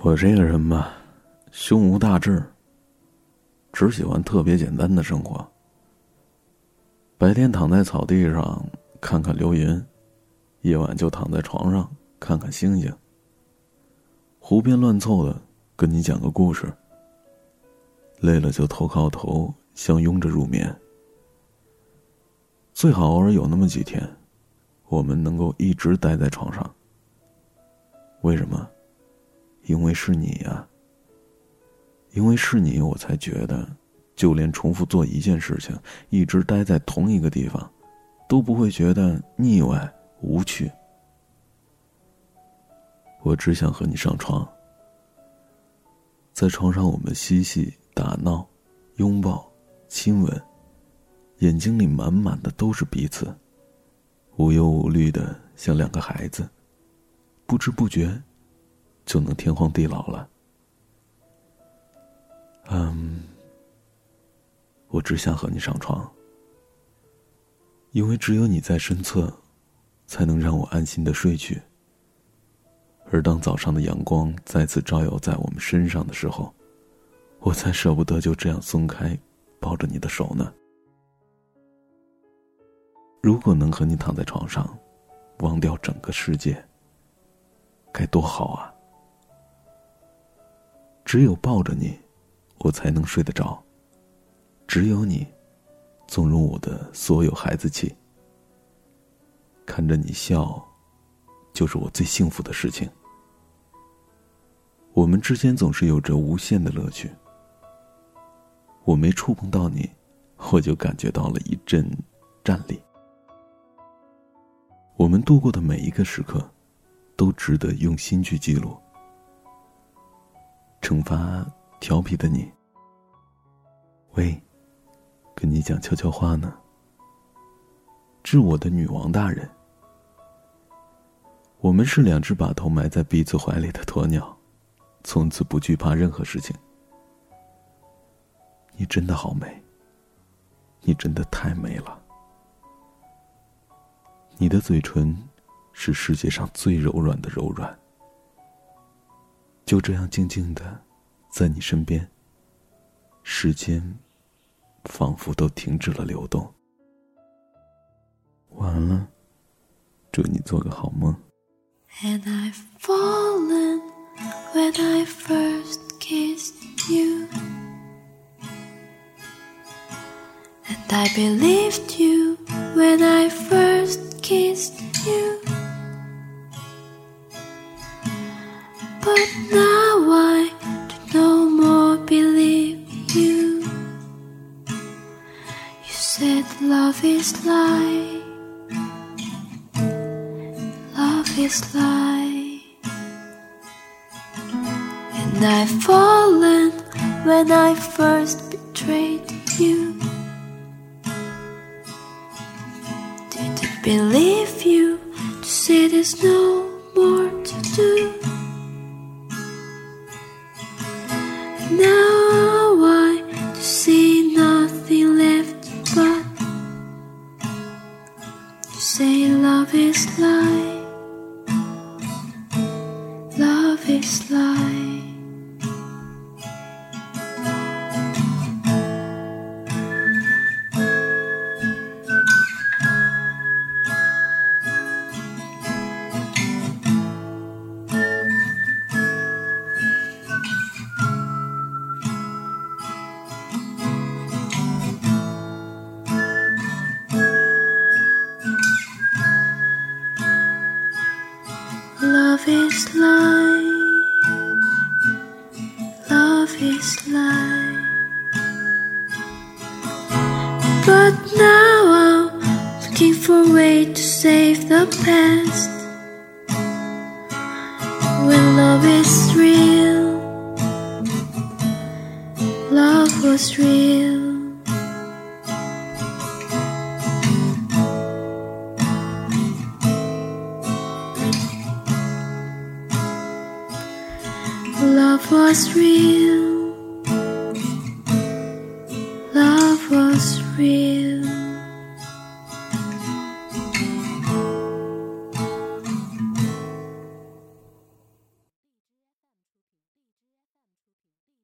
我这个人吧，胸无大志，只喜欢特别简单的生活。白天躺在草地上看看流云，夜晚就躺在床上看看星星。胡编乱凑的跟你讲个故事。累了就头靠头相拥着入眠。最好偶尔有那么几天，我们能够一直待在床上。为什么？因为是你呀。因为是你，我才觉得，就连重复做一件事情，一直待在同一个地方，都不会觉得腻歪无趣。我只想和你上床，在床上我们嬉戏打闹，拥抱，亲吻，眼睛里满满的都是彼此，无忧无虑的像两个孩子，不知不觉。就能天荒地老了。嗯，我只想和你上床，因为只有你在身侧，才能让我安心的睡去。而当早上的阳光再次照耀在我们身上的时候，我才舍不得就这样松开，抱着你的手呢。如果能和你躺在床上，忘掉整个世界，该多好啊！只有抱着你，我才能睡得着。只有你，纵容我的所有孩子气。看着你笑，就是我最幸福的事情。我们之间总是有着无限的乐趣。我没触碰到你，我就感觉到了一阵战栗。我们度过的每一个时刻，都值得用心去记录。惩罚调皮的你。喂，跟你讲悄悄话呢。致我的女王大人，我们是两只把头埋在彼此怀里的鸵鸟，从此不惧怕任何事情。你真的好美，你真的太美了。你的嘴唇是世界上最柔软的柔软。就这样静静的，在你身边。时间仿佛都停止了流动。晚安了，祝你做个好梦。But now I do no more believe you. You said love is lie. Love is lie. And I've fallen when I first betrayed you. Didn't believe you to say there's no say love is lie. Is lie. Love is lie. But now I'm looking for a way to save the past. When love is real, love was real. Love was real. Love was real.